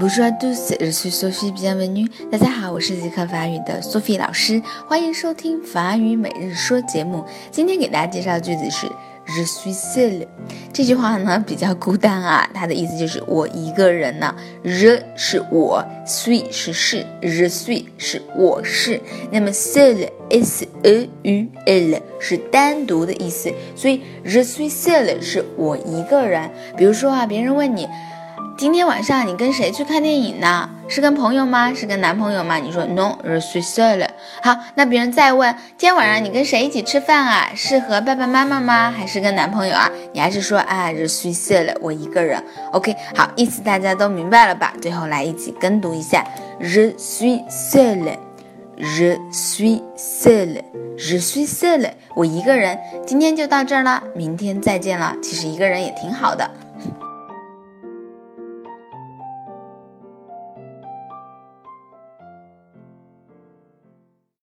Bonjour à tous, je suis Sophie bienvenue。大家好，我是即刻法语的 Sophie 老师，欢迎收听法语每日说节目。今天给大家介绍的句子是 Je suis seul。这句话呢比较孤单啊，它的意思就是我一个人呢。Je 是我，suis 是是，je suis 是我是。那么 seul s e u l 是单独的意思，所以 Je suis seul 是我一个人。比如说啊，别人问你。今天晚上你跟谁去看电影呢？是跟朋友吗？是跟男朋友吗？你说 no，je suis seul。好，那别人再问，今天晚上你跟谁一起吃饭啊？是和爸爸妈妈吗？还是跟男朋友啊？你还是说啊，je suis seul，我一个人。OK，好，意思大家都明白了吧？最后来一起跟读一下，je suis seul，je suis seul，je suis seul，我一个人。今天就到这儿了，明天再见了。其实一个人也挺好的。